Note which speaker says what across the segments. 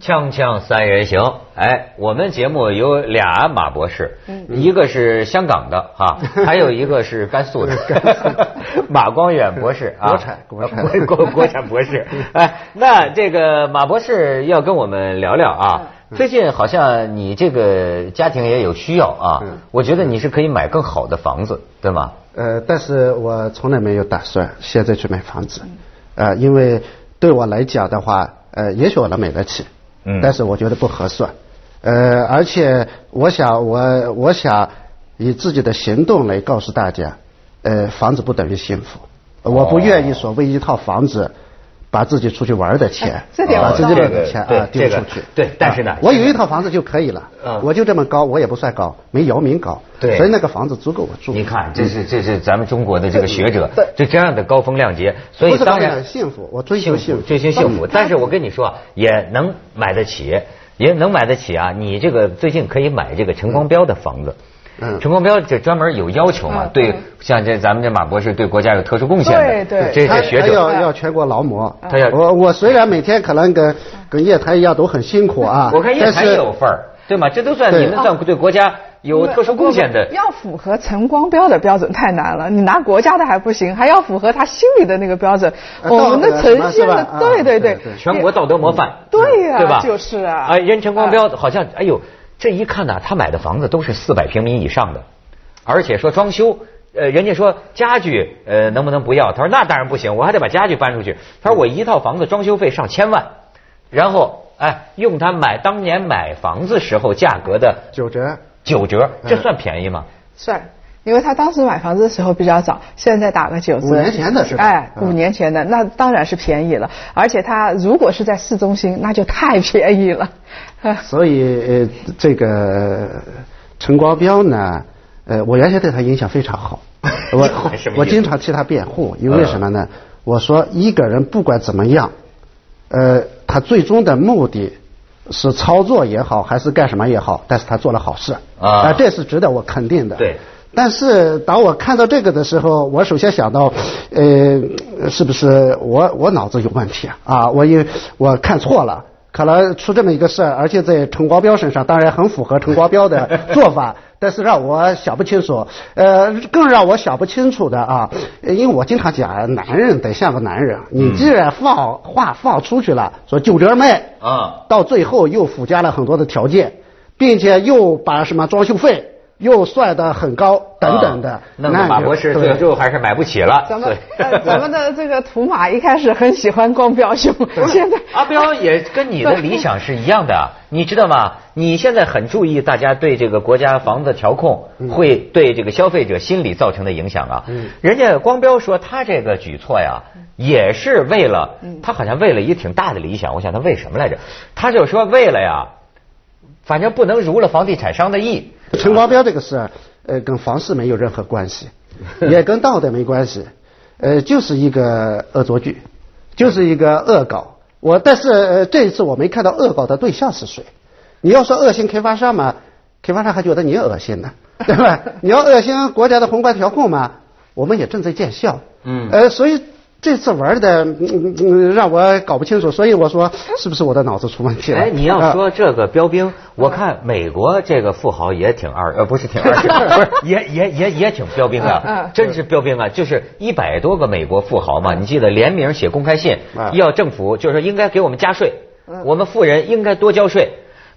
Speaker 1: 锵锵三人行，哎，我们节目有俩马博士，一个是香港的哈，还有一个是甘肃的，马光远博士啊，
Speaker 2: 国产国产。
Speaker 1: 国国产博士。哎，那这个马博士要跟我们聊聊啊，最近好像你这个家庭也有需要啊，我觉得你是可以买更好的房子，对吗？
Speaker 2: 呃，但是我从来没有打算现在去买房子，呃，因为对我来讲的话，呃，也许我能买得起。嗯，但是我觉得不合算，呃，而且我想我我想以自己的行动来告诉大家，呃，房子不等于幸福，我不愿意所谓一套房子把自己出去玩的钱，把自己的钱啊丢出去。
Speaker 1: 对，但是呢，
Speaker 2: 我有一套房子就可以了，我就这么高，我也不算高，没姚明高，
Speaker 1: 对，
Speaker 2: 所以那个房子足够我住。
Speaker 1: 你看，这是这是咱们中国的这个学者，就这样的高风亮节，所以当然
Speaker 2: 幸福，我追求幸福，
Speaker 1: 追求幸福。但是我跟你说，也能买得起，也能买得起啊！你这个最近可以买这个陈光标的房子。嗯，陈光标这专门有要求嘛？对，像这咱们这马博士对国家有特殊贡献
Speaker 3: 的，对
Speaker 1: 对，这是学者
Speaker 2: 要要全国劳模。
Speaker 1: 他要
Speaker 2: 我我虽然每天可能跟跟叶檀一样都很辛苦啊，
Speaker 1: 我看叶檀也有份儿，对吗？这都算你们算对国家有特殊贡献的。
Speaker 3: 要符合陈光标的标准太难了，你拿国家的还不行，还要符合他心里的那个标准。我们的呈现的，对对对，
Speaker 1: 全国道德模范。
Speaker 3: 对呀，
Speaker 1: 对吧？
Speaker 3: 就是啊。
Speaker 1: 哎，人陈光标好像，哎呦，这一看呢，他买的房子都是四百平米以上的。而且说装修，呃，人家说家具，呃，能不能不要？他说那当然不行，我还得把家具搬出去。他说我一套房子装修费上千万，然后哎，用他买当年买房子时候价格的
Speaker 2: 九折，
Speaker 1: 九折，这算便宜吗？
Speaker 3: 算，因为他当时买房子的时候比较早，现在打个九折。五
Speaker 2: 年前的是吧？
Speaker 3: 哎，五年前的那当然是便宜了，而且他如果是在市中心，那就太便宜了。
Speaker 2: 所以呃，这个陈光标呢？呃，我原先对他印象非常好，我我经常替他辩护，因为什么呢？我说一个人不管怎么样，呃，他最终的目的是操作也好，还是干什么也好，但是他做了好事啊，这是值得我肯定的。
Speaker 1: 对。
Speaker 2: 但是当我看到这个的时候，我首先想到，呃，是不是我我脑子有问题啊？啊，我因为我看错了。可能出这么一个事儿，而且在陈光标身上，当然很符合陈光标的做法，但是让我想不清楚。呃，更让我想不清楚的啊，因为我经常讲，男人得像个男人。你既然放话放出去了，说九折卖啊，到最后又附加了很多的条件，并且又把什么装修费。又算的很高，等等的，
Speaker 1: 那马博士最后还是买不起了。
Speaker 3: 咱们咱们的这个图马一开始很喜欢光标兄，现在
Speaker 1: 阿彪也跟你的理想是一样的，你知道吗？你现在很注意大家对这个国家房子调控会对这个消费者心理造成的影响啊。人家光标说他这个举措呀，也是为了他好像为了一个挺大的理想，我想他为什么来着？他就说为了呀，反正不能如了房地产商的意。
Speaker 2: 陈光标这个事，呃，跟房市没有任何关系，也跟道德没关系，呃，就是一个恶作剧，就是一个恶搞。我但是呃，这一次我没看到恶搞的对象是谁。你要说恶心开发商嘛，开发商还觉得你恶心呢，对吧？你要恶心国家的宏观调控嘛，我们也正在见效。嗯。呃，所以。这次玩的嗯嗯让我搞不清楚，所以我说是不是我的脑子出问题了？
Speaker 1: 哎，你要说这个标兵，我看美国这个富豪也挺二，呃，不是挺二，不 是也也也也挺标兵的，真是标兵啊！就是一百多个美国富豪嘛，你记得联名写公开信，要政府就是说应该给我们加税，我们富人应该多交税。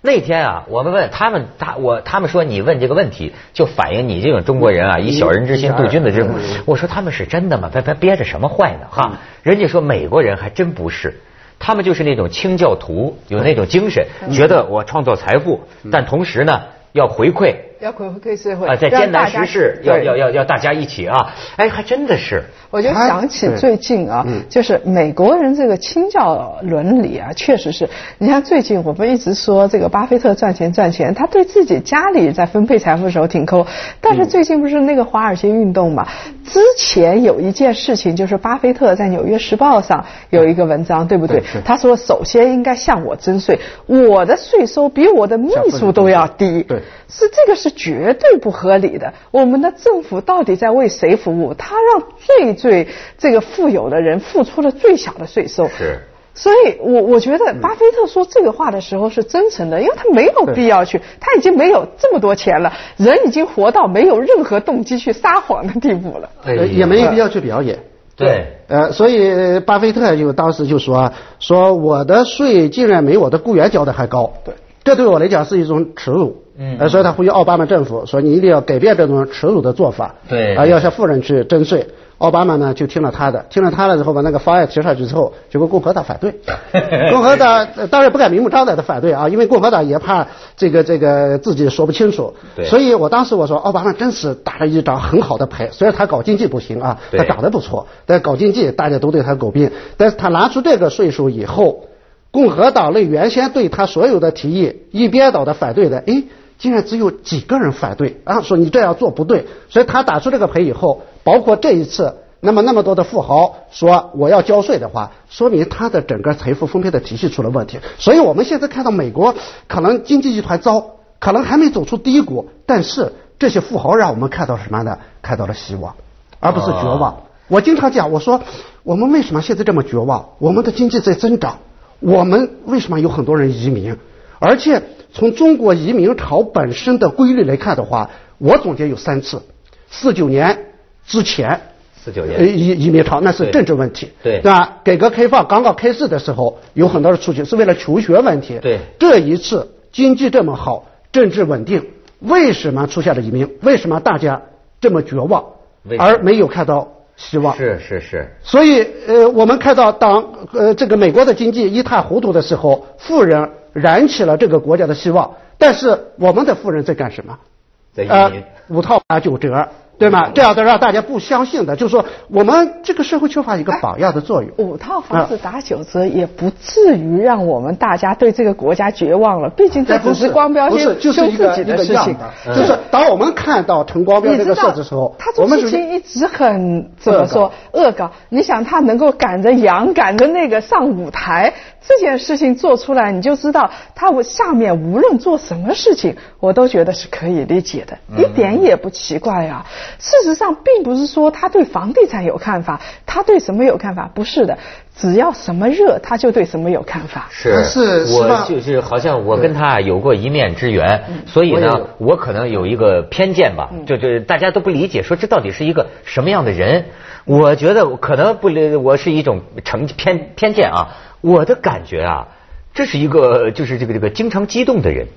Speaker 1: 那天啊，我们问他们，他我他们说你问这个问题，就反映你这种中国人啊，以小人之心度君子之腹。我说他们是真的吗？他他憋着什么坏呢？哈，人家说美国人还真不是，他们就是那种清教徒，有那种精神，觉得我创造财富，但同时呢要回馈。
Speaker 3: 要回馈社会
Speaker 1: 啊，在艰难时事要要要要大家一起啊！哎，还真的是。
Speaker 3: 我就想起最近啊，就是美国人这个清教伦理啊，确实是。你看最近我们一直说这个巴菲特赚钱赚钱，他对自己家里在分配财富的时候挺抠，但是最近不是那个华尔街运动嘛，之前有一件事情，就是巴菲特在《纽约时报》上有一个文章，对不对？他说，首先应该向我征税，我的税收比我的秘书都要低。
Speaker 2: 对，
Speaker 3: 是这个是绝对不合理的。我们的政府到底在为谁服务？他让最最这个富有的人付出了最小的税收。
Speaker 1: 是。
Speaker 3: 所以，我我觉得巴菲特说这个话的时候是真诚的，因为他没有必要去，他已经没有这么多钱了，人已经活到没有任何动机去撒谎的地步了，
Speaker 2: 也没有必要去表演。
Speaker 1: 对，
Speaker 2: 呃，所以巴菲特就当时就说说我的税竟然没我的雇员交的还高，
Speaker 3: 对，
Speaker 2: 这对我来讲是一种耻辱。嗯，所以他呼吁奥巴马政府说你一定要改变这种耻辱的做法。
Speaker 1: 对，
Speaker 2: 啊，要向富人去征税。奥巴马呢就听了他的，听了他的之后把那个方案提上去之后，结果共和党反对。共和党当然不敢明目张胆的反对啊，因为共和党也怕这个这个自己说不清楚。所以我当时我说奥巴马真是打了一张很好的牌，虽然他搞经济不行啊，他长得不错，但搞经济大家都对他诟病。但是他拿出这个税数以后，共和党内原先对他所有的提议一边倒的反对的，哎。竟然只有几个人反对啊，说你这样做不对，所以他打出这个牌以后，包括这一次，那么那么多的富豪说我要交税的话，说明他的整个财富分配的体系出了问题。所以我们现在看到美国可能经济集团糟，可能还没走出低谷，但是这些富豪让我们看到什么呢？看到了希望，而不是绝望。我经常讲，我说我们为什么现在这么绝望？我们的经济在增长，我们为什么有很多人移民？而且从中国移民潮本身的规律来看的话，我总结有三次：四九年之前，
Speaker 1: 四九年
Speaker 2: 移移民潮那是政治问题，
Speaker 1: 对
Speaker 2: 吧？改革开放刚刚开始的时候，有很多人出去是为了求学问题。
Speaker 1: 对，
Speaker 2: 这一次经济这么好，政治稳定，为什么出现了移民？为什么大家这么绝望，而没有看到希望？
Speaker 1: 是是是。
Speaker 2: 所以呃，我们看到当呃这个美国的经济一塌糊涂的时候，富人。燃起了这个国家的希望，但是我们的富人在干什么？
Speaker 1: 在移民，
Speaker 2: 五套八九折。对吗？这样的让大家不相信的，就是说我们这个社会缺乏一个榜样的作用。
Speaker 3: 五套房子打九折也不至于让我们大家对这个国家绝望了。毕竟这不
Speaker 2: 是
Speaker 3: 光标
Speaker 2: 新
Speaker 3: 修自己的事情。
Speaker 2: 就是当我们看到陈光标这个事的时候，
Speaker 3: 他做事情一直很怎么说恶搞？你想他能够赶着羊赶着那个上舞台，这件事情做出来，你就知道他下面无论做什么事情，我都觉得是可以理解的，一点也不奇怪呀。事实上，并不是说他对房地产有看法，他对什么有看法？不是的，只要什么热，他就对什么有看法。
Speaker 1: 是，是，我就是好像我跟他有过一面之缘，所以呢，我可能有一个偏见吧，就就大家都不理解，说这到底是一个什么样的人？我觉得可能不，我是一种成偏偏见啊。我的感觉啊，这是一个就是这个这个经常激动的人，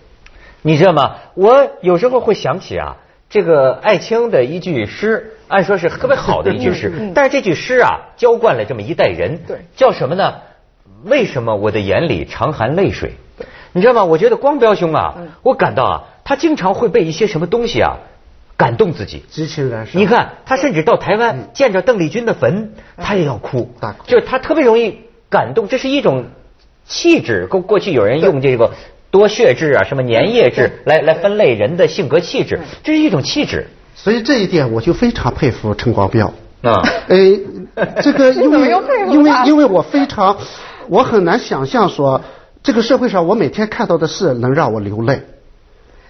Speaker 1: 你知道吗？我有时候会想起啊。这个艾青的一句诗，按说是特别好的一句诗，但是这句诗啊，浇灌了这么一代人。
Speaker 3: 对，
Speaker 1: 叫什么呢？为什么我的眼里常含泪水？你知道吗？我觉得光标兄啊，我感到啊，他经常会被一些什么东西啊感动自己。
Speaker 2: 支持燃烧。
Speaker 1: 你看，他甚至到台湾见着邓丽君的坟，他也要哭。
Speaker 2: 大
Speaker 1: 哭。就是他特别容易感动，这是一种气质。过过去有人用这个。多血质啊，什么粘液质来来分类人的性格气质，这是一种气质。
Speaker 2: 所以这一点我就非常佩服陈光标啊。呃，这个 因为因为因为我非常，我很难想象说这个社会上我每天看到的事能让我流泪。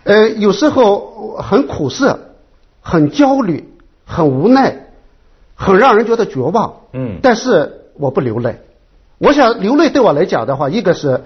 Speaker 2: 呃，有时候很苦涩，很焦虑，很无奈，很让人觉得绝望。嗯。但是我不流泪。我想流泪对我来讲的话，一个是。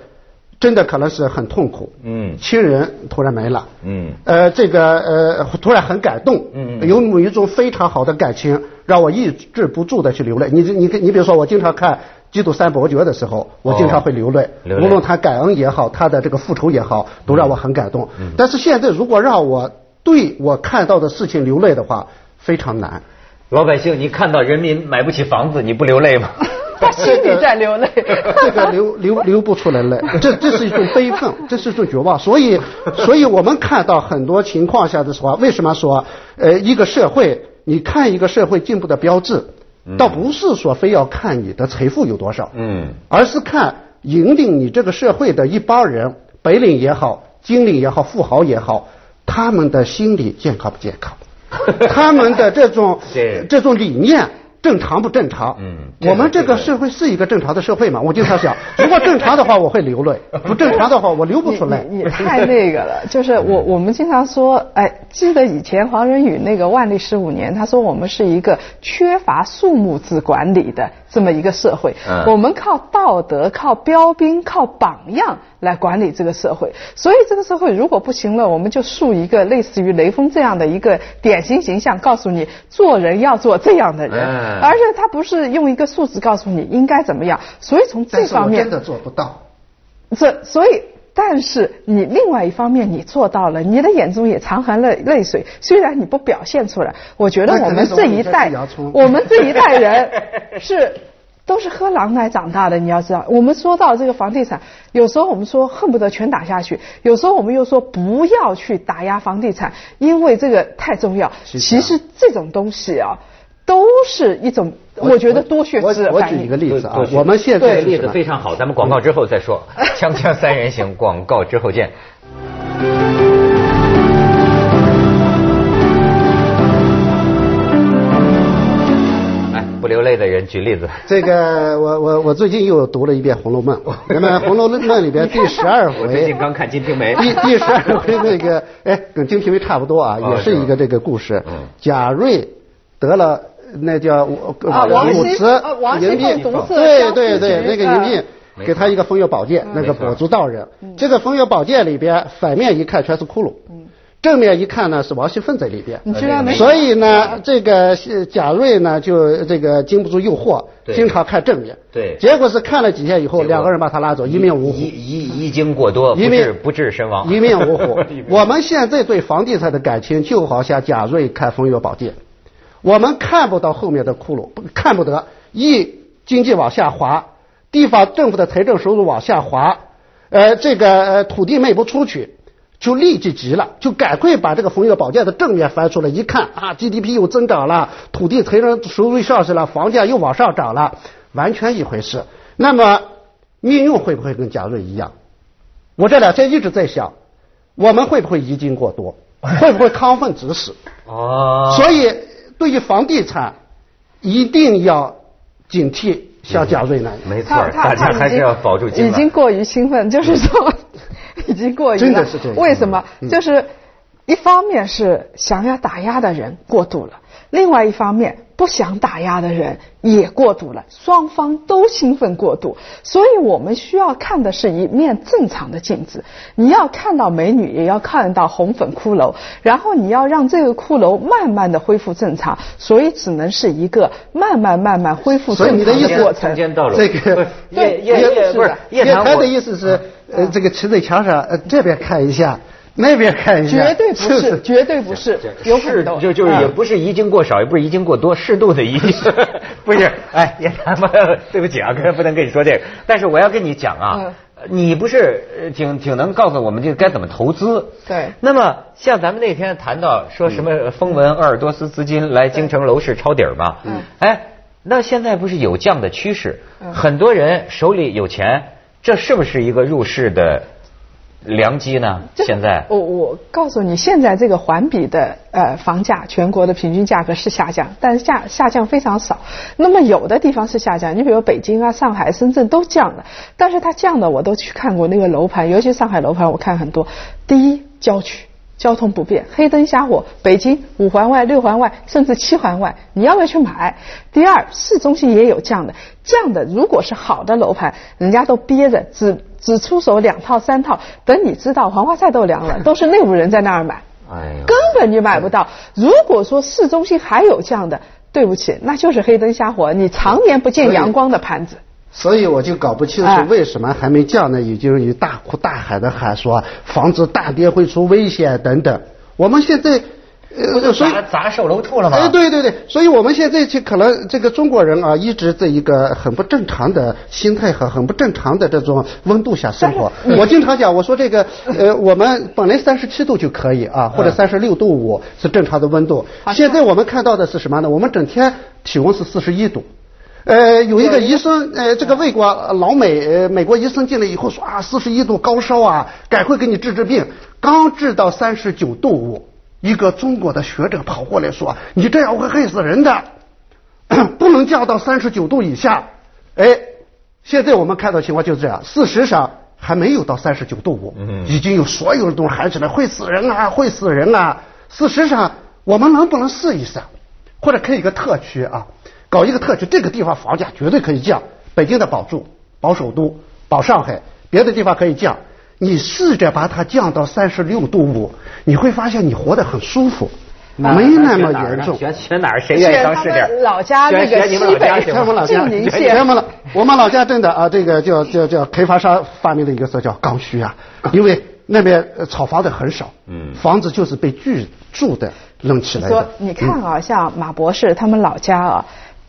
Speaker 2: 真的可能是很痛苦，嗯，亲人突然没了，嗯，呃，这个呃突然很感动，嗯，有某一种非常好的感情让我抑制不住的去流泪。你你你比如说，我经常看《基督三伯爵》的时候，我经常会流泪，无论他感恩也好，他的这个复仇也好，都让我很感动。但是现在如果让我对我看到的事情流泪的话，非常难。
Speaker 1: 老百姓，你看到人民买不起房子，你不流泪吗？
Speaker 3: 他心里在流泪，
Speaker 2: 这个流流流不出来泪，这这是一种悲愤，这是一种绝望。所以，所以我们看到很多情况下的时候，为什么说呃一个社会，你看一个社会进步的标志，倒不是说非要看你的财富有多少，嗯，而是看引领你这个社会的一帮人，白领也好，经理也好，富豪也好，他们的心理健康不健康。他们的这种这种理念。正常不正常？嗯，我们这个社会是一个正常的社会嘛？我经常想，如果正常的话，我会流泪；不正常的话，我流不出来。
Speaker 3: 你太那个了，就是我我们经常说，哎，记得以前黄仁宇那个万历十五年，他说我们是一个缺乏数目字管理的这么一个社会，我们靠道德、靠标兵、靠榜样来管理这个社会。所以这个社会如果不行了，我们就树一个类似于雷锋这样的一个典型形象，告诉你做人要做这样的人。而且他不是用一个数字告诉你应该怎么样，所以从这方面
Speaker 2: 真的做不到。
Speaker 3: 这所以，但是你另外一方面你做到了，你的眼中也常含了泪水，虽然你不表现出来。我觉得我们这一代，我们这一代人 是都是喝狼奶长大的。你要知道，我们说到这个房地产，有时候我们说恨不得全打下去，有时候我们又说不要去打压房地产，因为这个太重要。其实这种东西啊。都是一种，我觉得多血质
Speaker 2: 我举一个例子啊，我们现在
Speaker 1: 例子非常好，咱们广告之后再说。锵锵三人行，广告之后见。哎，不流泪的人举例子。
Speaker 2: 这个我我我最近又读了一遍《红楼梦》，那么《红楼梦》里边第十二回，
Speaker 1: 最近刚看《金瓶梅》。
Speaker 2: 第第十二回那个，哎，跟《金瓶梅》差不多啊，也是一个这个故事。贾瑞得了。那叫王武慈银病，对对对，那个银病，给他一个风月宝剑，那个跛足道人。这个风月宝剑里边，反面一看全是窟窿，正面一看呢是王熙凤在里边。
Speaker 3: 你知道没？
Speaker 2: 所以呢，这个贾瑞呢就这个经不住诱惑，经常看正面。
Speaker 1: 对。
Speaker 2: 结果是看了几天以后，两个人把他拉走，一命呜呼。
Speaker 1: 一一一经过多，不治不治身亡。
Speaker 2: 一命呜呼。我们现在对房地产的感情，就好像贾瑞看风月宝剑。我们看不到后面的窟窿，看不得。一经济往下滑，地方政府的财政收入往下滑，呃，这个呃土地卖不出去，就立即急了，就赶快把这个冯月宝剑的正面翻出来，一看啊，GDP 又增长了，土地财政收入上去了，房价又往上涨了，完全一回事。那么命运会不会跟贾瑞一样？我这两天一直在想，我们会不会遗精过多？会不会亢奋指使？哦，所以。对于房地产，一定要警惕，像贾瑞那样。
Speaker 1: 没错，大家还是要保住
Speaker 3: 已经过于兴奋，就是说，已经过于
Speaker 2: 真的是这样。
Speaker 3: 为什么？就是一方面是想要打压的人过度了，另外一方面。不想打压的人也过度了，双方都兴奋过度，所以我们需要看的是一面正常的镜子。你要看到美女，也要看到红粉骷髅，然后你要让这个骷髅慢慢的恢复正常，所以只能是一个慢慢慢慢恢复正常的过程。
Speaker 2: 这个
Speaker 1: 叶叶叶不是叶
Speaker 2: 他的意思是，呃，这个骑在墙上，呃，这边看一下。那边看一
Speaker 3: 下，绝对不是，绝对不是，有
Speaker 1: 是就就是也不是遗精过少，也不是遗精过多，适度的遗精，不是。哎，也他妈，对不起啊，哥 不能跟你说这个。但是我要跟你讲啊，你不是挺挺能告诉我们这该怎么投资？
Speaker 3: 对。
Speaker 1: 那么像咱们那天谈到说什么风闻鄂尔多斯资金来京城楼市抄底儿嘛？嗯。哎，那现在不是有降的趋势？很多人手里有钱，这是不是一个入市的？良机呢？现在
Speaker 3: 我我告诉你，现在这个环比的呃房价，全国的平均价格是下降，但是下下降非常少。那么有的地方是下降，你比如北京啊、上海、深圳都降了，但是它降的我都去看过那个楼盘，尤其上海楼盘我看很多。第一，郊区。交通不便，黑灯瞎火，北京五环外、六环外，甚至七环外，你要不要去买？第二，市中心也有这样的，这样的如果是好的楼盘，人家都憋着，只只出手两套三套，等你知道黄花菜都凉了，都是内部人在那儿买，哎根本就买不到。如果说市中心还有这样的，对不起，那就是黑灯瞎火，你常年不见阳光的盘子。
Speaker 2: 所以我就搞不清楚为什么还没降呢？已经有大哭大喊的喊说房子大跌会出危险等等。我们现在
Speaker 1: 呃，所以砸售楼处了吗？
Speaker 2: 哎，对对对，所以我们现在就可能这个中国人啊，一直在一个很不正常的心态和很不正常的这种温度下生活。我经常讲，我说这个呃，我们本来三十七度就可以啊，或者三十六度五是正常的温度。现在我们看到的是什么呢？我们整天体温是四十一度。呃，有一个医生，呃，这个外国老美，美国医生进来以后说啊，四十一度高烧啊，赶快给你治治病。刚治到三十九度五，一个中国的学者跑过来说：“你这样会害死人的，不能降到三十九度以下。”哎，现在我们看到情况就是这样。事实上还没有到三十九度五，已经有所有人都喊起来会死人啊，会死人啊。事实上，我们能不能试一试，或者开一个特区啊，搞一个特区，这个地方房价绝对可以降。北京的保住，保首都，保上海，别的地方可以降。你试着把它降到三十六度五，你会发现你活得很舒服，没那么严重。
Speaker 1: 选选哪儿？谁愿意当试点？
Speaker 3: 老家那个西北，
Speaker 2: 我们老家，我们老我们老家真的啊，这个叫叫叫开发商发明的一个词叫刚需啊，因为那边炒房的很少，嗯，房子就是被居住的扔起来的。
Speaker 3: 说你看啊，像马博士他们老家啊。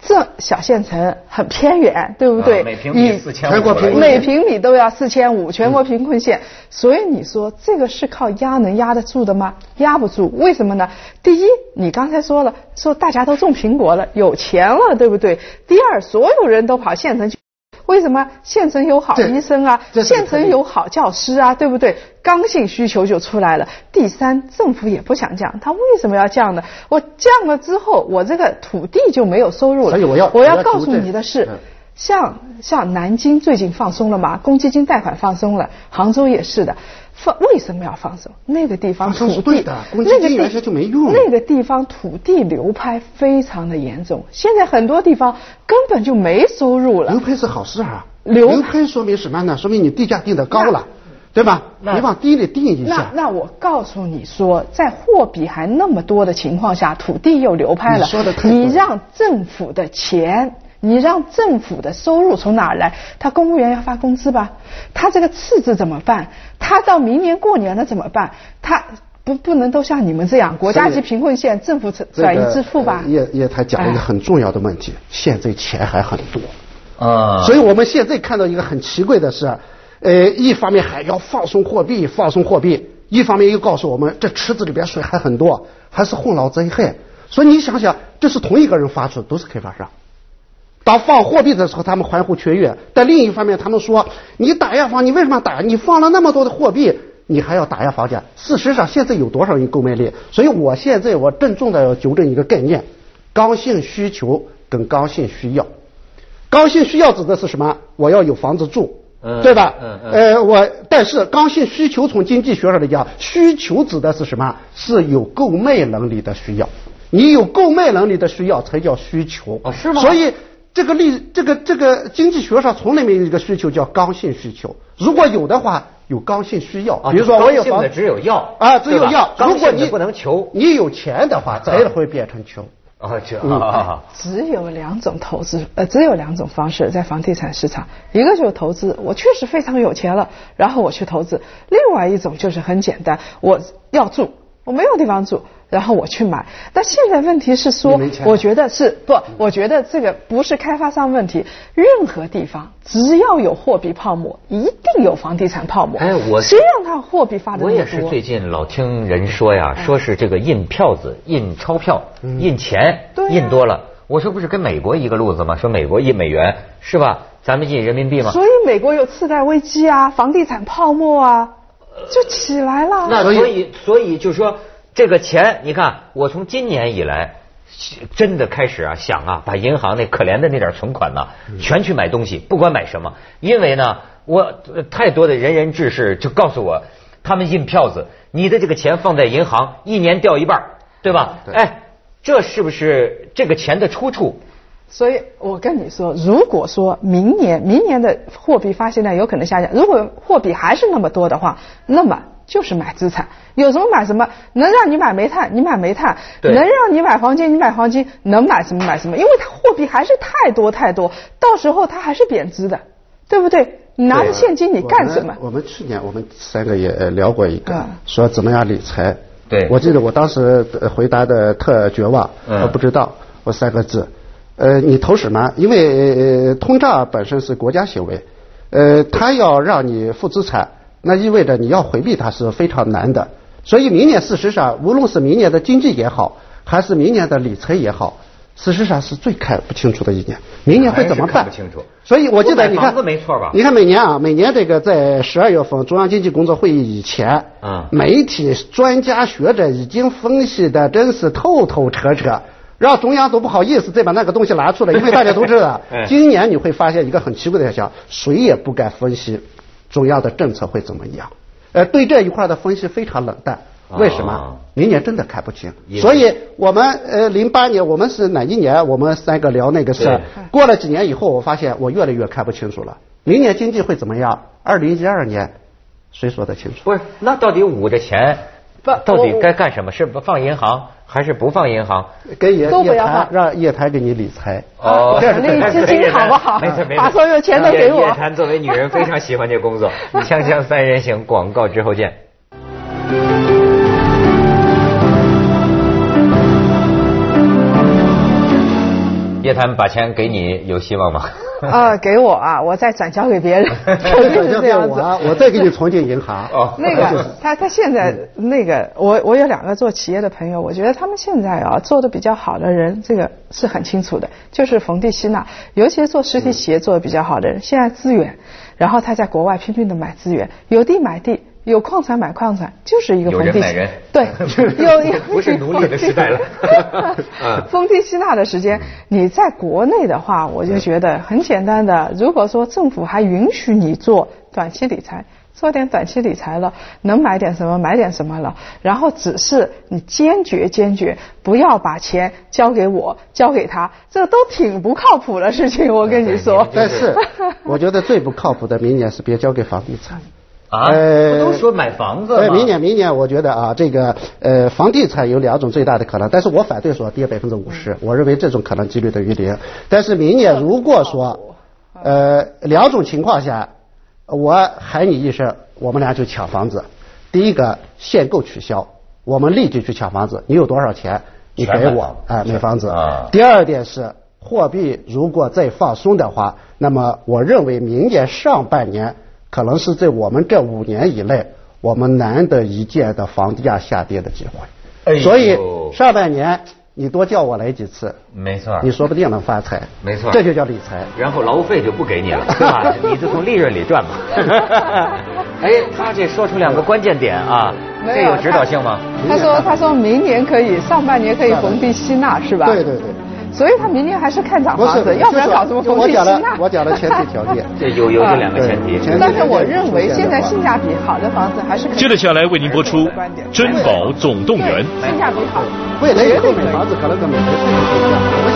Speaker 3: 这小县城很偏远，对不对？
Speaker 1: 每平米四千
Speaker 2: 五，
Speaker 3: 每平米都要四千五，全国贫困县。所以你说这个是靠压能压得住的吗？压不住，为什么呢？第一，你刚才说了，说大家都种苹果了，有钱了，对不对？第二，所有人都跑县城去。为什么县城有好医生啊？县城有好教师啊，对不对？刚性需求就出来了。第三，政府也不想降，他为什么要降呢？我降了之后，我这个土地就没有收入了。
Speaker 2: 所以我要
Speaker 3: 我要告诉你的是，像像南京最近放松了嘛，公积金贷款放松了，杭州也是的。放为什么要放手？那个地方土地，
Speaker 2: 那个地就没用。
Speaker 3: 那个地方土地流拍非常的严重，现在很多地方根本就没收入了。
Speaker 2: 流拍是好事啊，流拍说明什么呢？说明你地价定的高了，对吧？你往低里定一下。
Speaker 3: 那那我告诉你说，在货币还那么多的情况下，土地又流拍了，你让政府的钱。你让政府的收入从哪儿来？他公务员要发工资吧？他这个赤字怎么办？他到明年过年了怎么办？他不不能都像你们这样国家级贫困县政府转移支付吧？
Speaker 2: 叶叶他讲了一个很重要的问题，现在钱还很多啊，所以我们现在看到一个很奇怪的是，呃，一方面还要放松货币，放松货币，一方面又告诉我们这池子里边水还很多，还是洪涝灾害。所以你想想，这是同一个人发出，都是开发商。当放货币的时候，他们欢呼雀跃；但另一方面，他们说你打压房，你为什么打？你放了那么多的货币，你还要打压房价？事实上，现在有多少人购买力？所以我现在我郑重的要纠正一个概念：刚性需求跟刚性需要。刚性需要指的是什么？我要有房子住，对吧？呃，我但是刚性需求从经济学上来讲，需求指的是什么？是有购买能力的需要。你有购买能力的需要才叫需求。
Speaker 1: 哦，是吗？
Speaker 2: 所以。这个利这个这个经济学上从来没有一个需求叫刚性需求，如果有的话，有刚性需要。比如说我有房
Speaker 1: 子只有要
Speaker 2: 啊，只有要。
Speaker 1: 如
Speaker 2: 果你
Speaker 1: 不能求，
Speaker 2: 你有钱的话，才会变成穷。
Speaker 1: 啊，求啊！
Speaker 3: 只有两种投资，呃，只有两种方式在房地产市场，一个就是投资，我确实非常有钱了，然后我去投资；另外一种就是很简单，我要住，我没有地方住。然后我去买，但现在问题是说，我觉得是不，我觉得这个不是开发商问题，任何地方只要有货币泡沫，一定有房地产泡沫。
Speaker 1: 哎，我
Speaker 3: 谁让他货币发的
Speaker 1: 我也是最近老听人说呀，说是这个印票子、印钞票、印钱印多了。我说不是跟美国一个路子吗？说美国印美元是吧？咱们印人民币吗？
Speaker 3: 所以美国有次贷危机啊，房地产泡沫啊，就起来了。
Speaker 1: 那所以所以就说。这个钱，你看，我从今年以来，真的开始啊想啊，把银行那可怜的那点存款呢，全去买东西，不管买什么。因为呢，我太多的仁人志士就告诉我，他们印票子，你的这个钱放在银行，一年掉一半，对吧？哎，这是不是这个钱的出处？
Speaker 3: 所以我跟你说，如果说明年明年的货币发行量有可能下降，如果货币还是那么多的话，那么。就是买资产，有什么买什么，能让你买煤炭，你买煤炭；能让你买黄金，你买黄金，能买什么买什么。因为它货币还是太多太多，到时候它还是贬值的，对不对？你拿着现金你干什么？
Speaker 2: 我们去年我们三个也聊过一个，说怎么样理财。
Speaker 1: 对，
Speaker 2: 我记得我当时回答的特绝望，我不知道，我三个字，呃，你投什么？因为呃通胀本身是国家行为，呃，他要让你负资产。那意味着你要回避它是非常难的，所以明年事实上，无论是明年的经济也好，还是明年的理财也好，事实上是最看不清楚的一年。明年会怎么办？
Speaker 1: 不清楚。
Speaker 2: 所以我记得你看，
Speaker 1: 没错吧？
Speaker 2: 你看每年啊，每年这个在十二月份中央经济工作会议以前，
Speaker 1: 嗯，
Speaker 2: 媒体专家学者已经分析的真是透透彻彻，让中央都不好意思再把那个东西拿出来，因为大家都知道，今年你会发现一个很奇怪的现象，谁也不敢分析中央的政策会怎么样，呃，对这一块的分析非常冷淡。为什么？明年真的看不清。所以我们呃，零八年我们是哪一年？我们三个聊那个事儿。过了几年以后，我发现我越来越看不清楚了。明年经济会怎么样？二零一二年，谁说得清楚？
Speaker 1: 不是，那到底捂着钱，到底该干什么？是不放银行，还是不放银行？
Speaker 2: 跟叶叶檀让叶檀给你理财。
Speaker 3: 哦，那资金好不好？
Speaker 1: 没错没错，
Speaker 3: 把所有钱都给我。
Speaker 1: 叶檀作为女人非常喜欢这工作。锵锵三人行，广告之后见。叶檀把钱给你有希望吗？
Speaker 3: 啊，给我啊，我再转交给别人，
Speaker 2: 转交给我，我再给你重建银行。
Speaker 3: 哦，那个他他现在那个我我有两个做企业的朋友，我觉得他们现在啊做的比较好的人，这个是很清楚的，就是冯地希纳，尤其是做实体企业做的比较好的人，现在资源，然后他在国外拼命的买资源，有地买地。有矿产买矿产，就是一个
Speaker 1: 封地。有人
Speaker 3: 对，有
Speaker 1: 不是奴隶的时代了。
Speaker 3: 封地吸纳的时间，你在国内的话，我就觉得很简单的。如果说政府还允许你做短期理财，做点短期理财了，能买点什么买点什么了，然后只是你坚决坚决不要把钱交给我，交给他，这都挺不靠谱的事情。我跟你说。
Speaker 2: 但是，我觉得最不靠谱的明年是别交给房地产。
Speaker 1: 啊，不都说买房子吗？
Speaker 2: 明年，明年我觉得啊，这个呃，房地产有两种最大的可能，但是我反对说跌百分之五十，我认为这种可能几率等于零。但是明年如果说呃两种情况下，我喊你一声，我们俩就抢房子。第一个限购取消，我们立即去抢房子。你有多少钱，你给我，哎，买房子。第二点是货币如果再放松的话，那么我认为明年上半年。可能是在我们这五年以内，我们难得一见的房价下跌的机会。所以上半年你多叫我来几次，
Speaker 1: 没错，
Speaker 2: 你说不定能发财。
Speaker 1: 没错，
Speaker 2: 这就叫理财。
Speaker 1: 然后劳务费就不给你了，是吧？你就从利润里赚吧。哎，他这说出两个关键点啊，这有指导性吗？
Speaker 3: 他说，他说明年可以，上半年可以逢低吸纳，是吧？
Speaker 2: 对对对。
Speaker 3: 所以他明年还是看涨房子，要不然搞什么逢低吸纳？
Speaker 2: 我讲的前提条件，
Speaker 1: 这有有这两个前提。
Speaker 3: 但是我认为现在性价比好的房子还是。
Speaker 4: 接着下来为您播出《珍宝总动员》。
Speaker 3: 性价比好，
Speaker 2: 未来以后买房子可能跟美国不一样。我们现在还是。